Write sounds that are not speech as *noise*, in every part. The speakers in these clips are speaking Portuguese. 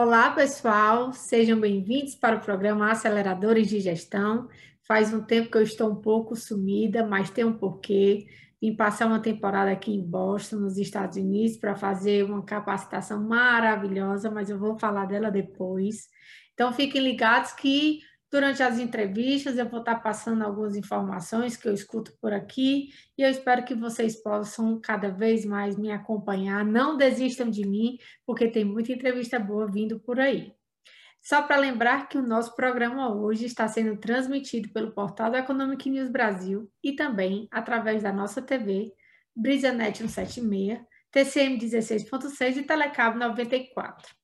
Olá, pessoal, sejam bem-vindos para o programa Aceleradores de Gestão. Faz um tempo que eu estou um pouco sumida, mas tem um porquê. Vim passar uma temporada aqui em Boston, nos Estados Unidos, para fazer uma capacitação maravilhosa, mas eu vou falar dela depois. Então, fiquem ligados que Durante as entrevistas, eu vou estar passando algumas informações que eu escuto por aqui e eu espero que vocês possam cada vez mais me acompanhar. Não desistam de mim, porque tem muita entrevista boa vindo por aí. Só para lembrar que o nosso programa hoje está sendo transmitido pelo portal Economic News Brasil e também através da nossa TV, BrisaNet 176, TCM 16.6 e Telecabo 94.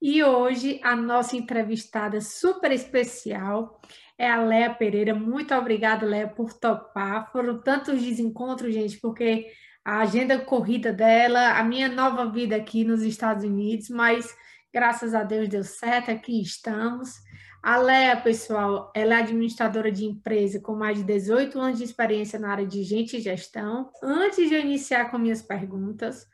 E hoje a nossa entrevistada super especial é a Léa Pereira. Muito obrigada, Léa, por topar. Foram tantos desencontros, gente, porque a agenda corrida dela, a minha nova vida aqui nos Estados Unidos, mas graças a Deus deu certo, aqui estamos. A Léa, pessoal, ela é administradora de empresa com mais de 18 anos de experiência na área de gente e gestão. Antes de eu iniciar com minhas perguntas,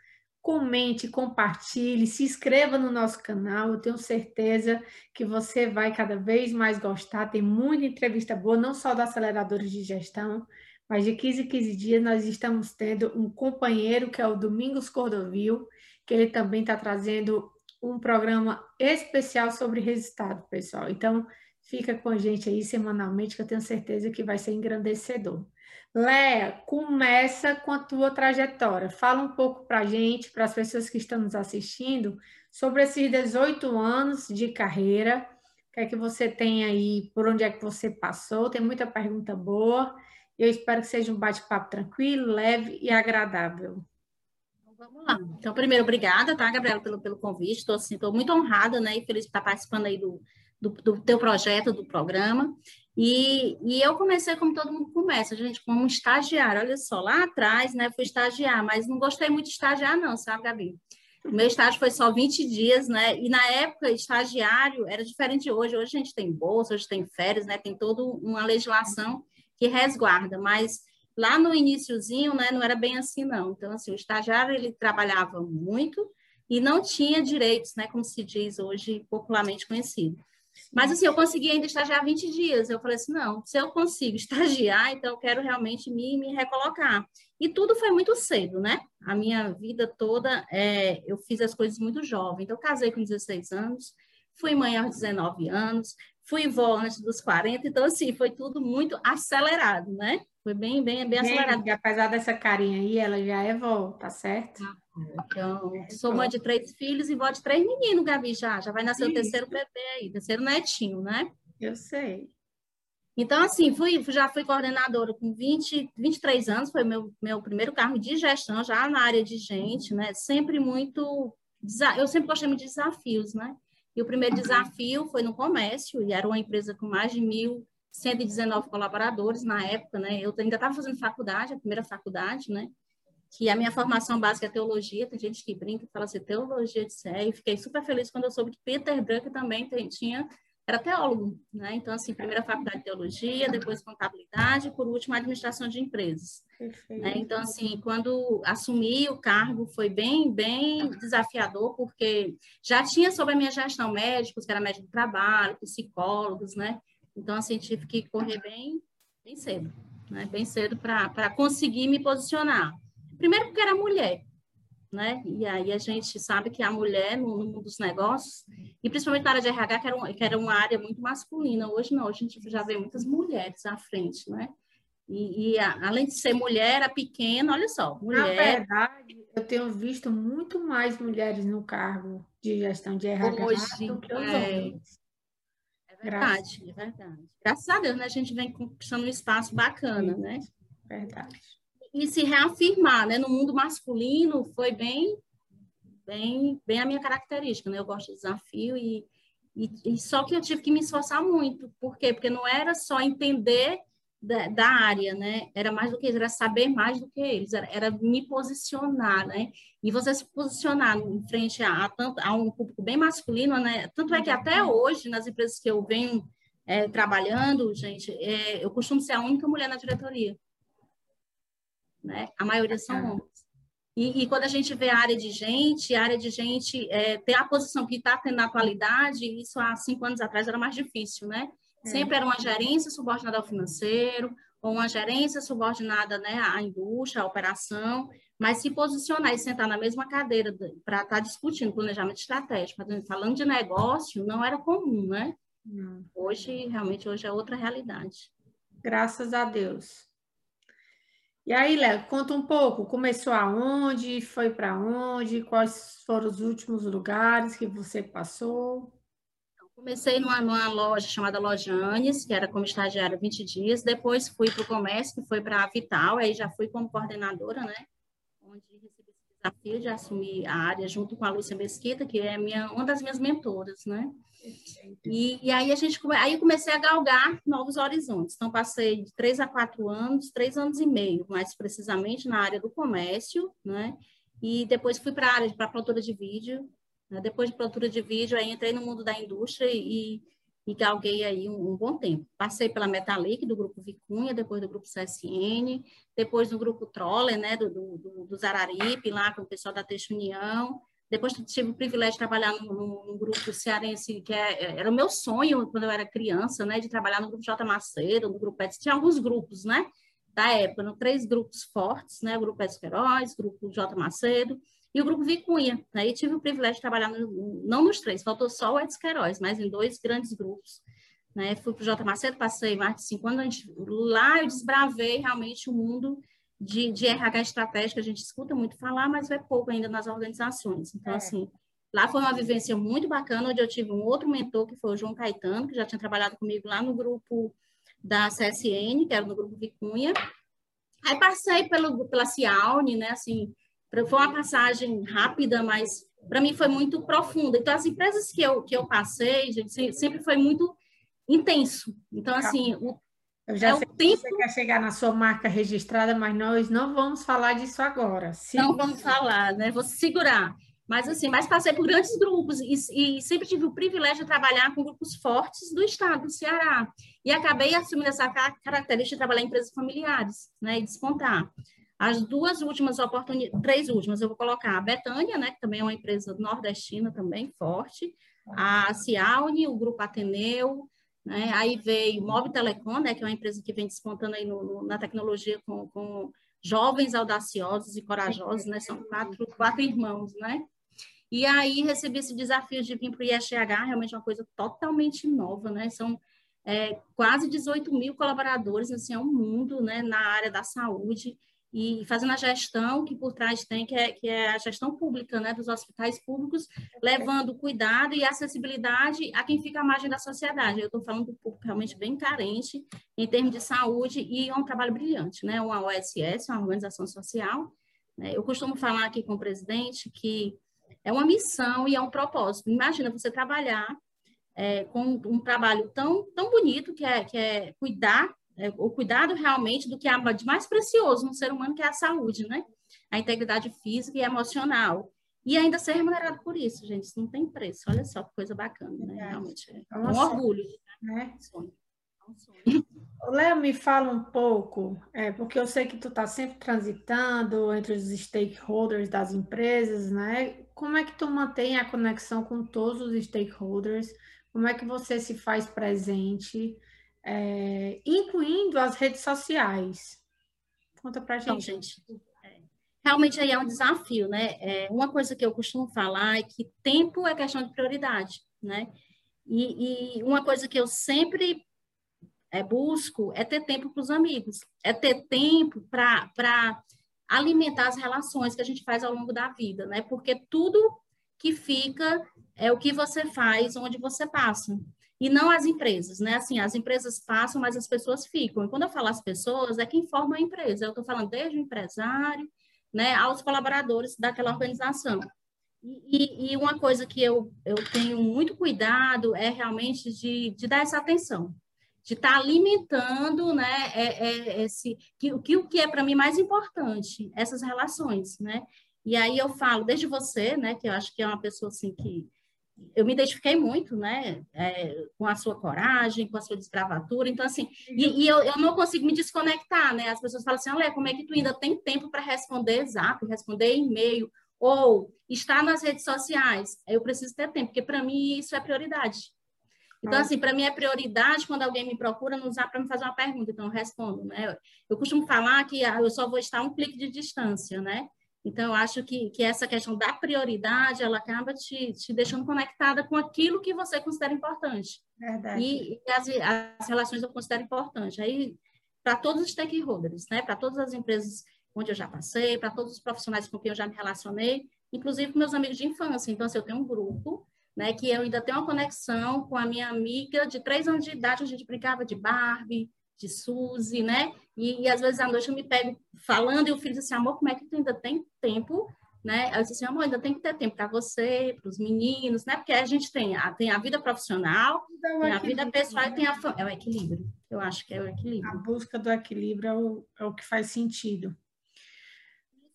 comente, compartilhe, se inscreva no nosso canal. Eu tenho certeza que você vai cada vez mais gostar. Tem muita entrevista boa, não só do aceleradores de gestão, mas de 15 em 15 dias nós estamos tendo um companheiro que é o Domingos Cordovil, que ele também está trazendo um programa especial sobre resultado, pessoal. Então, fica com a gente aí semanalmente, que eu tenho certeza que vai ser engrandecedor. Léa, começa com a tua trajetória. Fala um pouco para a gente, para as pessoas que estão nos assistindo, sobre esses 18 anos de carreira. O que é que você tem aí, por onde é que você passou? Tem muita pergunta boa. Eu espero que seja um bate-papo tranquilo, leve e agradável. Vamos lá. Então, primeiro, obrigada, tá, Gabriela, pelo, pelo convite. Estou assim, muito honrada né, e feliz de estar participando aí do, do, do teu projeto, do programa. E, e eu comecei como todo mundo começa, gente, como estagiário. Olha só, lá atrás, né, fui estagiar, mas não gostei muito de estagiar, não, sabe, Gabi? O meu estágio foi só 20 dias, né? E na época, estagiário era diferente de hoje. Hoje a gente tem bolsa, hoje tem férias, né? Tem toda uma legislação que resguarda, mas lá no iníciozinho, né, não era bem assim, não. Então, assim, o estagiário, ele trabalhava muito e não tinha direitos, né, como se diz hoje, popularmente conhecido. Mas assim, eu consegui ainda estagiar 20 dias. Eu falei assim, não, se eu consigo *laughs* estagiar, então eu quero realmente me, me recolocar. E tudo foi muito cedo, né? A minha vida toda, é, eu fiz as coisas muito jovem. Então, eu casei com 16 anos, fui mãe aos 19 anos, fui vó antes dos 40. Então, assim, foi tudo muito acelerado, né? Foi bem, bem, bem acelerado. apesar dessa carinha aí, ela já é vó, tá certo? Então, sou mãe de três filhos e vó de três meninos, Gabi, já. Já vai nascer Isso. o terceiro bebê aí, terceiro netinho, né? Eu sei. Então, assim, fui, já fui coordenadora com 20, 23 anos, foi meu, meu primeiro cargo de gestão, já na área de gente, né? Sempre muito. Eu sempre gostei muito de desafios, né? E o primeiro desafio foi no comércio, e era uma empresa com mais de 1.119 colaboradores na época, né? Eu ainda estava fazendo faculdade, a primeira faculdade, né? Que a minha formação básica é teologia, tem gente que brinca e fala assim, teologia de sé, e fiquei super feliz quando eu soube que Peter Drucker também tinha, era teólogo, né? Então, assim, primeira faculdade de teologia, depois contabilidade, por último, administração de empresas. Né? Então, assim, quando assumi o cargo, foi bem, bem desafiador, porque já tinha sobre a minha gestão médicos, que era médico do trabalho, psicólogos, né? Então, assim, tive que correr bem, bem cedo, né? Bem cedo para conseguir me posicionar. Primeiro porque era mulher, né? E aí a gente sabe que a mulher no, mundo dos negócios, e principalmente na área de RH, que era, uma, que era uma área muito masculina. Hoje não, hoje a gente já vê muitas mulheres à frente, né? E, e a, além de ser mulher, era pequena, olha só, mulher... Na verdade, eu tenho visto muito mais mulheres no cargo de gestão de RH hoje, do que os é... homens. É verdade, Graças. é verdade. Graças a Deus, né? A gente vem conquistando um espaço bacana, Sim, né? Verdade e se reafirmar, né? No mundo masculino foi bem, bem, bem a minha característica, né? Eu gosto de desafio e, e, e só que eu tive que me esforçar muito, por quê? Porque não era só entender da, da, área, né? Era mais do que era saber mais do que eles, era, era me posicionar, né? E você se posicionar em frente a, a, tanto, a um público bem masculino, né? Tanto é que até hoje, nas empresas que eu venho é, trabalhando, gente, é, eu costumo ser a única mulher na diretoria né? A maioria são homens. E, e, quando a gente vê a área de gente, a área de gente é, ter a posição que está tendo na atualidade, isso há cinco anos atrás era mais difícil, né? É. Sempre era uma gerência subordinada ao financeiro, ou uma gerência subordinada né, à indústria, à operação, mas se posicionar e sentar na mesma cadeira para estar tá discutindo planejamento estratégico, falando de negócio, não era comum, né? Não. Hoje, realmente, hoje é outra realidade. Graças a Deus. E aí, Léo, conta um pouco, começou aonde, foi para onde, quais foram os últimos lugares que você passou? Comecei numa, numa loja chamada Loja Anes, que era como estagiária 20 dias, depois fui para o comércio, que foi para a Vital, aí já fui como coordenadora, né? Onde recebi desafio de assumir a área junto com a Lúcia Mesquita, que é minha, uma das minhas mentoras, né? E, e, aí a gente aí eu comecei a galgar novos horizontes. Então passei de três a quatro anos, três anos e meio, mais precisamente na área do comércio, né? E depois fui para a área para produtora de vídeo. Né? Depois de produtora de vídeo, aí entrei no mundo da indústria e, e galguei aí um, um, bom tempo. Passei pela Metalic, do grupo Vicunha, depois do grupo CSN, depois do grupo Troller, né, do, do, do, Zararipe, lá com o pessoal da Teixe União, depois tive o privilégio de trabalhar num, grupo cearense, que é, era o meu sonho quando eu era criança, né? De trabalhar no grupo J. Macedo, no grupo Pets. Tinha alguns grupos, né? Da época, no, três grupos fortes, né? O grupo Pets Feroz, o grupo J. Macedo e o grupo Vicunha. Né? tive o privilégio de trabalhar, no, não nos três, faltou só o Edson Queiroz, mas em dois grandes grupos. Né? Fui para o J. Macedo, passei mais de cinco anos. Gente, lá eu desbravei realmente o mundo de, de RH estratégico, a gente escuta muito falar, mas é pouco ainda nas organizações. Então, é. assim, lá foi uma vivência muito bacana, onde eu tive um outro mentor, que foi o João Caetano, que já tinha trabalhado comigo lá no grupo da CSN, que era no grupo Vicunha. Aí passei pelo, pela Cialne, né, assim, foi uma passagem rápida, mas para mim foi muito profunda. Então, as empresas que eu, que eu passei, gente, sempre foi muito intenso. Então, assim, o, eu já é sei que você quer chegar na sua marca registrada, mas nós não vamos falar disso agora. Não vamos falar, né? Vou segurar. Mas assim, mas passei por grandes grupos e, e, sempre tive o privilégio de trabalhar com grupos fortes do estado do Ceará. E acabei assumindo essa característica de trabalhar em empresas familiares, né? E despontar. As duas últimas oportunidades, três últimas, eu vou colocar a Betânia, né? Que também é uma empresa nordestina também, forte. A Cialne, o Grupo Ateneu, né? Aí veio Mob Telecom, né, que é uma empresa que vem despontando aí no, no, na tecnologia com, com, jovens audaciosos e corajosos, né? São quatro, quatro irmãos, né? E aí recebi esse desafio de vir para o ISH, realmente uma coisa totalmente nova, né? São é, quase 18 mil colaboradores, assim, é um mundo, né, na área da saúde e fazendo a gestão que por trás tem, que é, que é a gestão pública né, dos hospitais públicos, levando cuidado e acessibilidade a quem fica à margem da sociedade. Eu estou falando do público realmente bem carente em termos de saúde e é um trabalho brilhante, né? Uma OSS, uma organização social. Né? Eu costumo falar aqui com o presidente que é uma missão e é um propósito. Imagina você trabalhar é, com um trabalho tão, tão bonito que é, que é cuidar é, o cuidado realmente do que há de mais precioso no ser humano, que é a saúde, né? A integridade física e emocional. E ainda ser remunerado por isso, gente, isso não tem preço. Olha só que coisa bacana, né? Realmente é, é um orgulho. Né? É Léo, me fala um pouco, é, porque eu sei que tu está sempre transitando entre os stakeholders das empresas, né? Como é que tu mantém a conexão com todos os stakeholders? Como é que você se faz presente? É, incluindo as redes sociais. Conta pra gente. Então, gente, é, realmente aí é um desafio, né? É, uma coisa que eu costumo falar é que tempo é questão de prioridade, né? E, e uma coisa que eu sempre é, busco é ter tempo para os amigos, é ter tempo para alimentar as relações que a gente faz ao longo da vida, né? Porque tudo que fica é o que você faz onde você passa e não as empresas, né? Assim, as empresas passam, mas as pessoas ficam. E quando eu falo as pessoas, é quem forma a empresa. Eu estou falando desde o empresário, né, aos colaboradores daquela organização. E, e, uma coisa que eu, eu tenho muito cuidado é realmente de, de dar essa atenção, de estar tá alimentando, né, é, é, esse, que, que, o que é para mim mais importante, essas relações, né? E aí eu falo, desde você, né, que eu acho que é uma pessoa assim que eu me identifiquei muito, né, é, com a sua coragem, com a sua desgravatura, então, assim, e, e eu, eu, não consigo me desconectar, né, as pessoas falam assim, olha, como é que tu ainda tem tempo para responder zap, responder e-mail, ou estar nas redes sociais? Eu preciso ter tempo, porque para mim isso é prioridade. Então, assim, para mim é prioridade quando alguém me procura no Zap para me fazer uma pergunta, então eu respondo, né? Eu costumo falar que ah, eu só vou estar um clique de distância, né? Então, eu acho que, que essa questão da prioridade, ela acaba te, te deixando conectada com aquilo que você considera importante. Verdade. E, e as, as relações eu considero importantes. Aí, para todos os stakeholders, né? Para todas as empresas onde eu já passei, para todos os profissionais com quem eu já me relacionei, inclusive com meus amigos de infância. Então, assim, eu tenho um grupo né, que eu ainda tenho uma conexão com a minha amiga de três anos de idade, a gente brincava de Barbie, de Suzy, né? E, e, às vezes à noite eu me pego falando e o filho diz assim, amor, como é que tu ainda tem tempo, né? Eu disse assim, amor, ainda tem que ter tempo para você, para os meninos, né? Porque a gente tem a, tem a vida profissional, é tem a vida pessoal né? e tem a é o equilíbrio. Eu acho que é o equilíbrio. A busca do equilíbrio é o, é o que faz sentido.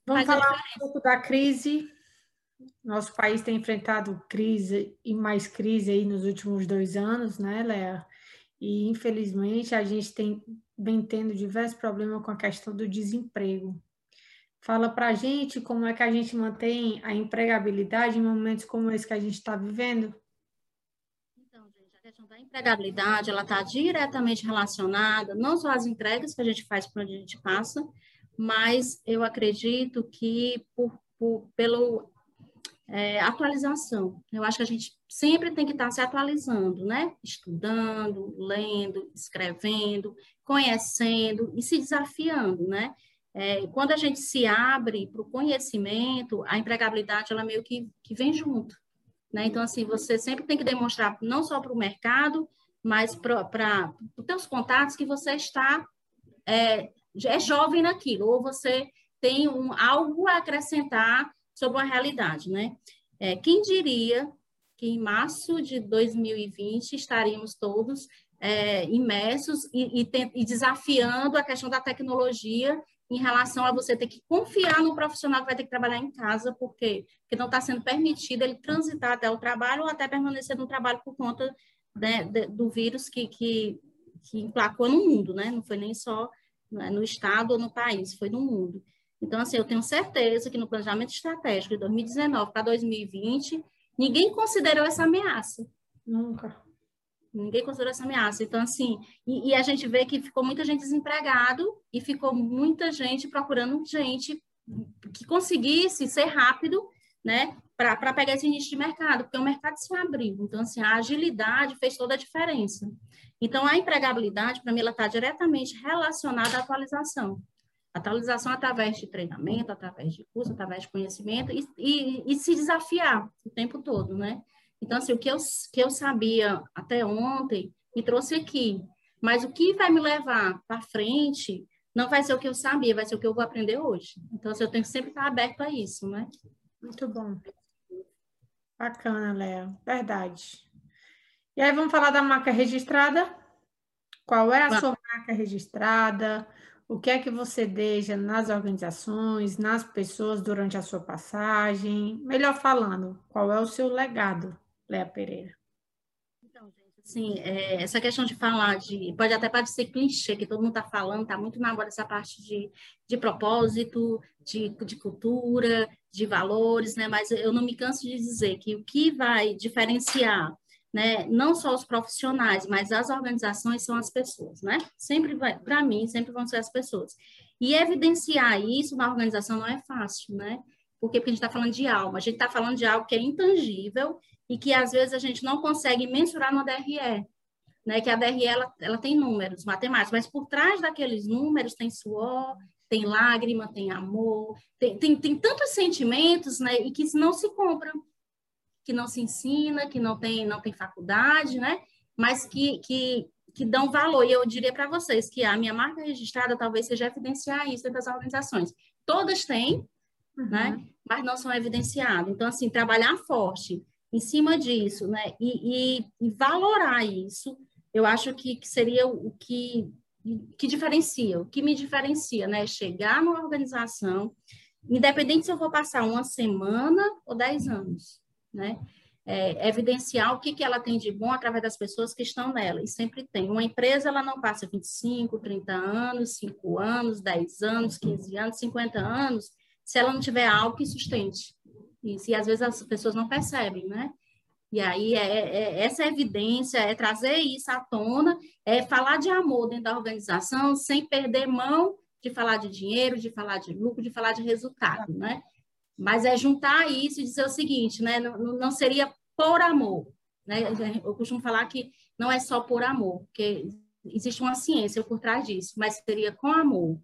Vamos faz falar um pouco da crise nosso país tem enfrentado crise e mais crise aí nos últimos dois anos, né, Léa? E infelizmente a gente tem bem tendo diversos problemas com a questão do desemprego. Fala para a gente como é que a gente mantém a empregabilidade em momentos como esse que a gente está vivendo. Então, a questão da empregabilidade ela está diretamente relacionada não só às entregas que a gente faz por onde a gente passa, mas eu acredito que por, por pelo é, atualização. Eu acho que a gente sempre tem que estar se atualizando, né? Estudando, lendo, escrevendo, conhecendo e se desafiando, né? É, quando a gente se abre para o conhecimento, a empregabilidade ela meio que, que vem junto. Né? Então, assim, você sempre tem que demonstrar, não só para o mercado, mas para os seus contatos, que você está é, é jovem naquilo, ou você tem um, algo a acrescentar sobre uma realidade, né? É, quem diria que em março de 2020 estaríamos todos é, imersos e, e, e, desafiando a questão da tecnologia em relação a você ter que confiar no profissional que vai ter que trabalhar em casa, porque, porque não está sendo permitido ele transitar até o trabalho ou até permanecer no trabalho por conta né, do vírus que, que, que emplacou no mundo, né? Não foi nem só né, no estado ou no país, foi no mundo. Então, assim, eu tenho certeza que no planejamento estratégico de 2019 para 2020, ninguém considerou essa ameaça. Nunca. Ninguém considerou essa ameaça. Então, assim, e, e, a gente vê que ficou muita gente desempregado e ficou muita gente procurando gente que conseguisse ser rápido, né, para pegar esse nicho de mercado, porque o mercado se abriu. Então, assim, a agilidade fez toda a diferença. Então, a empregabilidade, para mim, ela está diretamente relacionada à atualização. Atualização através de treinamento, através de curso, através de conhecimento e, e, e, se desafiar o tempo todo, né? Então, assim, o que eu, que eu sabia até ontem me trouxe aqui, mas o que vai me levar para frente não vai ser o que eu sabia, vai ser o que eu vou aprender hoje. Então, assim, eu tenho que sempre estar aberto a isso, né? Muito bom. Bacana, Léa. Verdade. E aí, vamos falar da marca registrada? Qual é a sua marca registrada? O que é que você deixa nas organizações, nas pessoas durante a sua passagem? Melhor falando, qual é o seu legado, Léa Pereira? Então, gente, assim, é, essa questão de falar de. Pode até parecer clichê, que todo mundo está falando, está muito na moda essa parte de, de propósito, de, de cultura, de valores, né? Mas eu não me canso de dizer que o que vai diferenciar né, não só os profissionais, mas as organizações são as pessoas, né? Sempre vai, para mim, sempre vão ser as pessoas. E evidenciar isso na organização não é fácil, né? Porque, porque a gente está falando de alma, a gente está falando de algo que é intangível e que às vezes a gente não consegue mensurar no DRE, né? Que a DRE ela, ela tem números matemáticos, mas por trás daqueles números tem suor, tem lágrima, tem amor, tem, tem, tem tantos sentimentos, né? E que não se compram que não se ensina, que não tem, não tem faculdade, né? Mas que, que, que dão valor. E eu diria para vocês que a minha marca registrada talvez seja evidenciar isso dentro das organizações. Todas têm, uhum. né? Mas não são evidenciadas. Então, assim, trabalhar forte em cima disso, né? E, e, e valorar isso, eu acho que, que seria o que, que diferencia, o que me diferencia, né? Chegar numa organização, independente se eu vou passar uma semana ou dez anos, né? é, evidenciar o que, que ela tem de bom através das pessoas que estão nela. E sempre tem. Uma empresa, ela não passa 25, 30 anos, 5 anos, 10 anos, 15 anos, 50 anos, se ela não tiver algo que sustente. E às vezes as pessoas não percebem, né? E aí, é, é, é, essa evidência, é trazer isso à tona, é falar de amor dentro da organização sem perder mão de falar de dinheiro, de falar de lucro, de falar de resultado, né? Mas é juntar isso e dizer o seguinte, né? Não, não seria por amor, né? Eu costumo falar que não é só por amor, porque existe uma ciência por trás disso, mas seria com amor,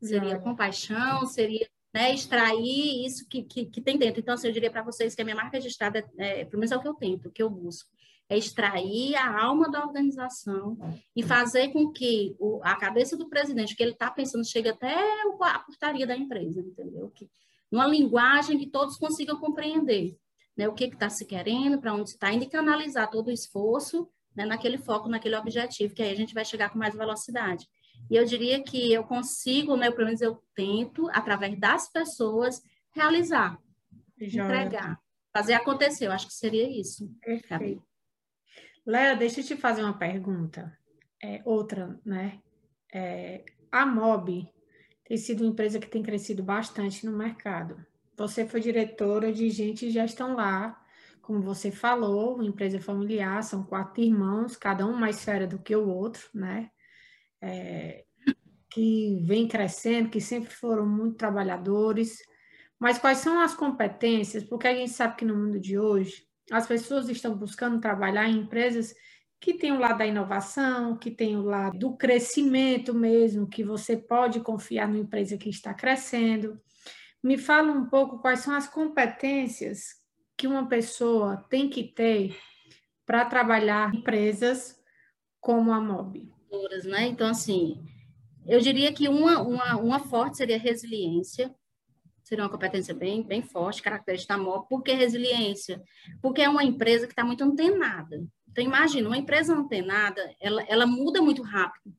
seria com paixão, seria né, extrair isso que, que, que, tem dentro. Então, assim, eu diria para vocês que a minha marca registrada, é, pelo menos é o que eu tento, o que eu busco, é extrair a alma da organização e fazer com que o, a cabeça do presidente, que ele está pensando, chegue até a portaria da empresa, entendeu? Que, numa linguagem que todos consigam compreender né, o que está se querendo, para onde está indo e canalizar todo o esforço né, naquele foco, naquele objetivo, que aí a gente vai chegar com mais velocidade. E eu diria que eu consigo, né, pelo menos eu tento, através das pessoas, realizar, Já. entregar, fazer acontecer. Eu acho que seria isso. Perfeito. Léa, deixa eu te fazer uma pergunta. É, outra, né? É, a MOB tem sido uma empresa que tem crescido bastante no mercado. Você foi diretora de gente já estão lá, como você falou, uma empresa familiar, são quatro irmãos, cada um mais fera do que o outro, né? É, que vem crescendo, que sempre foram muito trabalhadores. Mas quais são as competências? Porque a gente sabe que no mundo de hoje as pessoas estão buscando trabalhar em empresas que tem o lado da inovação, que tem o lado do crescimento mesmo, que você pode confiar numa empresa que está crescendo. Me fala um pouco quais são as competências que uma pessoa tem que ter para trabalhar em empresas como a MOB. Né? Então, assim, eu diria que uma, uma, uma forte seria resiliência, seria uma competência bem, bem forte, característica da MOB. Por que resiliência? Porque é uma empresa que está muito antenada. Então, imagina, uma empresa antenada, ela, ela muda muito rápido.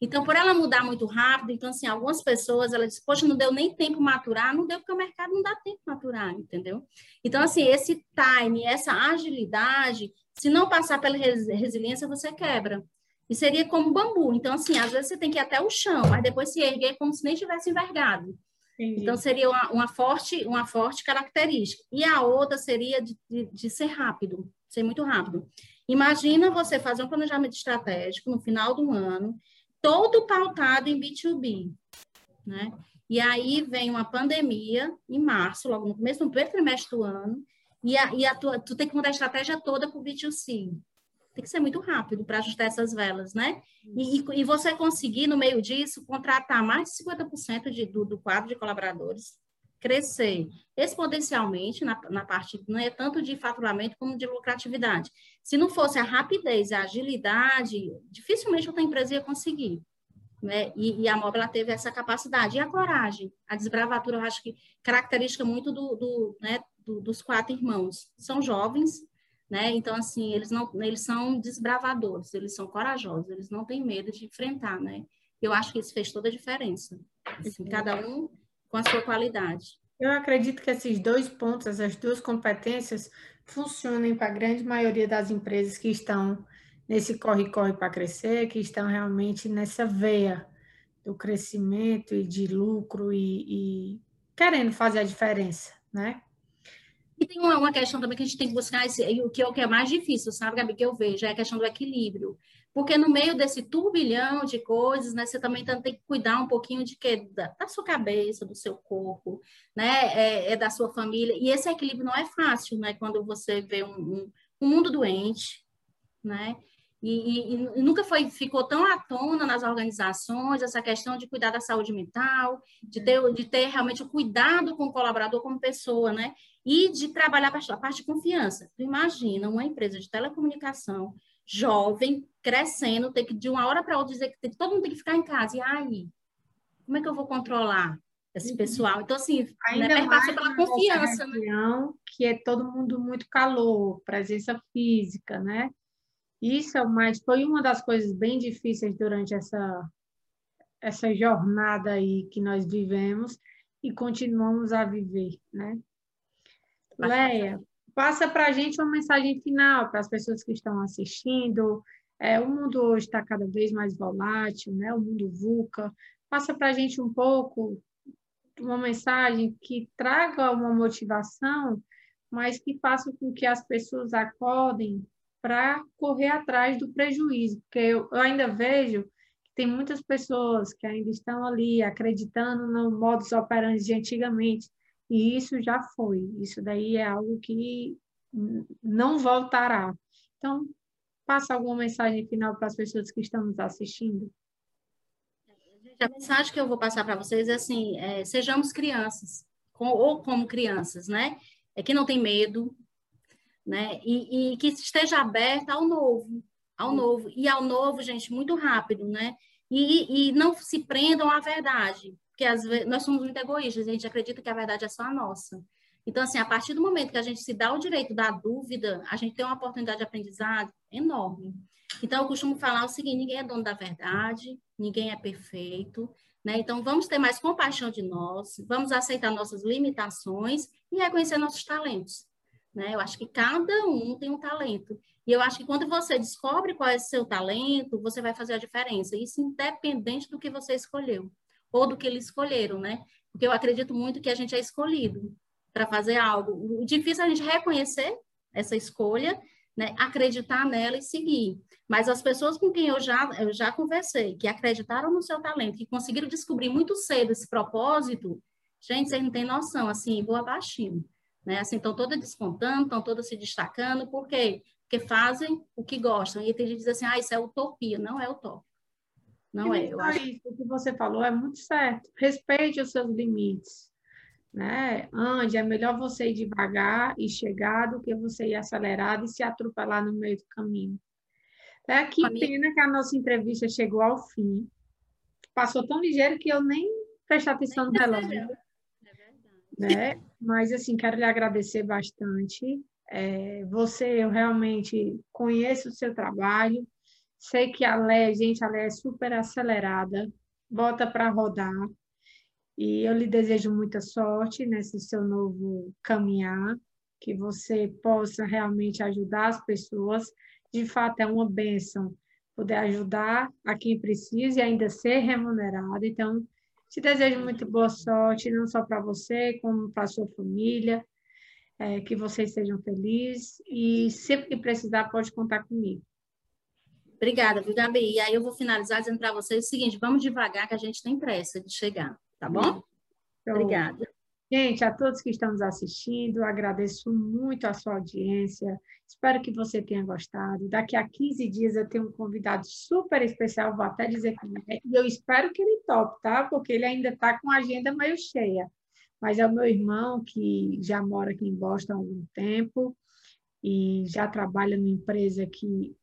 Então, por ela mudar muito rápido, então, assim, algumas pessoas, ela diz, poxa, não deu nem tempo maturar, não deu porque o mercado não dá tempo maturar, entendeu? Então, assim, esse time, essa agilidade, se não passar pela resiliência, você quebra. E seria como bambu. Então, assim, às vezes você tem que ir até o chão, mas depois se erguer como se nem tivesse envergado. Entendi. Então, seria uma, uma, forte, uma forte característica. E a outra seria de, de, de ser rápido, ser muito rápido. Imagina você fazer um planejamento estratégico no final do ano, todo pautado em B2B, né? E aí vem uma pandemia em março, logo no começo do primeiro trimestre do ano, e, a, e a tua, tu tem que mudar a estratégia toda para o B2C. Tem que ser muito rápido para ajustar essas velas, né? E, e, você conseguir, no meio disso, contratar mais de 50% de, do, do quadro de colaboradores crescer exponencialmente na, na parte, não é tanto de faturamento como de lucratividade. Se não fosse a rapidez, a agilidade, dificilmente outra empresa ia conseguir. Né? E, e a Mobile teve essa capacidade. E a coragem, a desbravatura, eu acho que característica muito do, do, né, do, dos quatro irmãos. São jovens, né? Então, assim, eles não eles são desbravadores, eles são corajosos, eles não têm medo de enfrentar, né? Eu acho que isso fez toda a diferença. Assim, cada um com a sua qualidade. Eu acredito que esses dois pontos, essas duas competências, funcionem para a grande maioria das empresas que estão nesse corre-corre para crescer, que estão realmente nessa veia do crescimento e de lucro e, e querendo fazer a diferença, né? E tem uma, uma, questão também que a gente tem que buscar, esse, o que é o que é mais difícil, sabe, Gabi, que eu vejo, é a questão do equilíbrio. Porque no meio desse turbilhão de coisas, né, você também tem que cuidar um pouquinho de que da, da sua cabeça, do seu corpo, né, é, é, da sua família. E esse equilíbrio não é fácil, né, quando você vê um, um, um mundo doente, né? E, e, e, nunca foi, ficou tão à tona nas organizações essa questão de cuidar da saúde mental, de ter, de ter realmente o cuidado com o colaborador como pessoa, né? E de trabalhar a parte de confiança. Tu imagina uma empresa de telecomunicação jovem, crescendo, ter que de uma hora para outra dizer que todo mundo tem que ficar em casa. E aí, como é que eu vou controlar esse uhum. pessoal? Então, assim, né, Ainda né, passa pela confiança. Região, né? Que é todo mundo muito calor, presença física, né? Isso é o mais, foi uma das coisas bem difíceis durante essa, essa jornada aí que nós vivemos e continuamos a viver, né? Leia, passa para a gente uma mensagem final para as pessoas que estão assistindo. É, o mundo hoje está cada vez mais volátil, né? o mundo VUCA. Passa para a gente um pouco uma mensagem que traga uma motivação, mas que faça com que as pessoas acordem para correr atrás do prejuízo, porque eu, eu ainda vejo que tem muitas pessoas que ainda estão ali acreditando no modus operandi de antigamente, e isso já foi, isso daí é algo que não voltará. Então, passa alguma mensagem final para as pessoas que estão nos assistindo? A mensagem que eu vou passar para vocês é assim: é, sejamos crianças, com, ou como crianças, né? É que não tem medo, né? E, e, que esteja aberta ao novo, ao novo. E ao novo, gente, muito rápido, né? E, e não se prendam à verdade, porque às vezes nós somos muito egoístas, a gente acredita que a verdade é só a nossa. Então, assim, a partir do momento que a gente se dá o direito da dúvida, a gente tem uma oportunidade de aprendizado enorme. Então, eu costumo falar o seguinte: ninguém é dono da verdade, ninguém é perfeito, né? Então, vamos ter mais compaixão de nós, vamos aceitar nossas limitações e reconhecer nossos talentos. Né? Eu acho que cada um tem um talento. E eu acho que quando você descobre qual é o seu talento, você vai fazer a diferença. Isso independente do que você escolheu, ou do que eles escolheram, né? Porque eu acredito muito que a gente é escolhido para fazer algo. O difícil é a gente reconhecer essa escolha, né? acreditar nela e seguir. Mas as pessoas com quem eu já, eu já conversei, que acreditaram no seu talento, que conseguiram descobrir muito cedo esse propósito, gente, vocês não têm noção, assim, vou abaixinho né? Assim, estão todas descontando, estão todas se destacando, por quê? Porque fazem o que gostam. E tem gente que diz assim, ah, isso é utopia. Não é utópico. Não é. Eu acho... Isso que você falou é muito certo. Respeite os seus limites. Né? Ande, é melhor você ir devagar e chegar do que você ir acelerado e se atropelar no meio do caminho. É que pena que a nossa entrevista chegou ao fim. Passou tão ligeiro que eu nem prestei atenção no relógio. Né? Mas, assim, quero lhe agradecer bastante. É, você, eu realmente conheço o seu trabalho. Sei que a Lé, gente, a Lé é super acelerada. Bota para rodar. E eu lhe desejo muita sorte nesse seu novo caminhar. Que você possa realmente ajudar as pessoas. De fato, é uma bênção poder ajudar a quem precisa e ainda ser remunerado. Então, te desejo muito boa sorte, não só para você, como para a sua família. É, que vocês sejam felizes e sempre que precisar, pode contar comigo. Obrigada, viu, Gabi? E aí eu vou finalizar dizendo para vocês o seguinte: vamos devagar, que a gente tem pressa de chegar, tá bom? Então, Obrigada. Gente, a todos que estão nos assistindo, agradeço muito a sua audiência. Espero que você tenha gostado. Daqui a 15 dias eu tenho um convidado super especial, vou até dizer que é. E eu espero que ele tope, tá? Porque ele ainda está com a agenda meio cheia. Mas é o meu irmão que já mora aqui em Boston há algum tempo e já trabalha numa empresa que,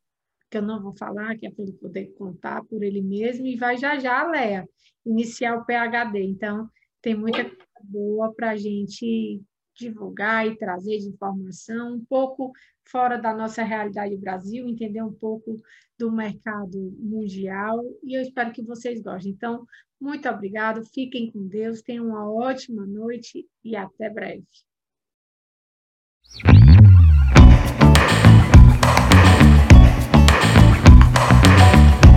que eu não vou falar, que é para ele poder contar por ele mesmo, e vai já já, Léa, iniciar o PHD. Então, tem muita boa para a gente divulgar e trazer de informação, um pouco fora da nossa realidade Brasil, entender um pouco do mercado mundial, e eu espero que vocês gostem. Então, muito obrigado, fiquem com Deus, tenham uma ótima noite e até breve.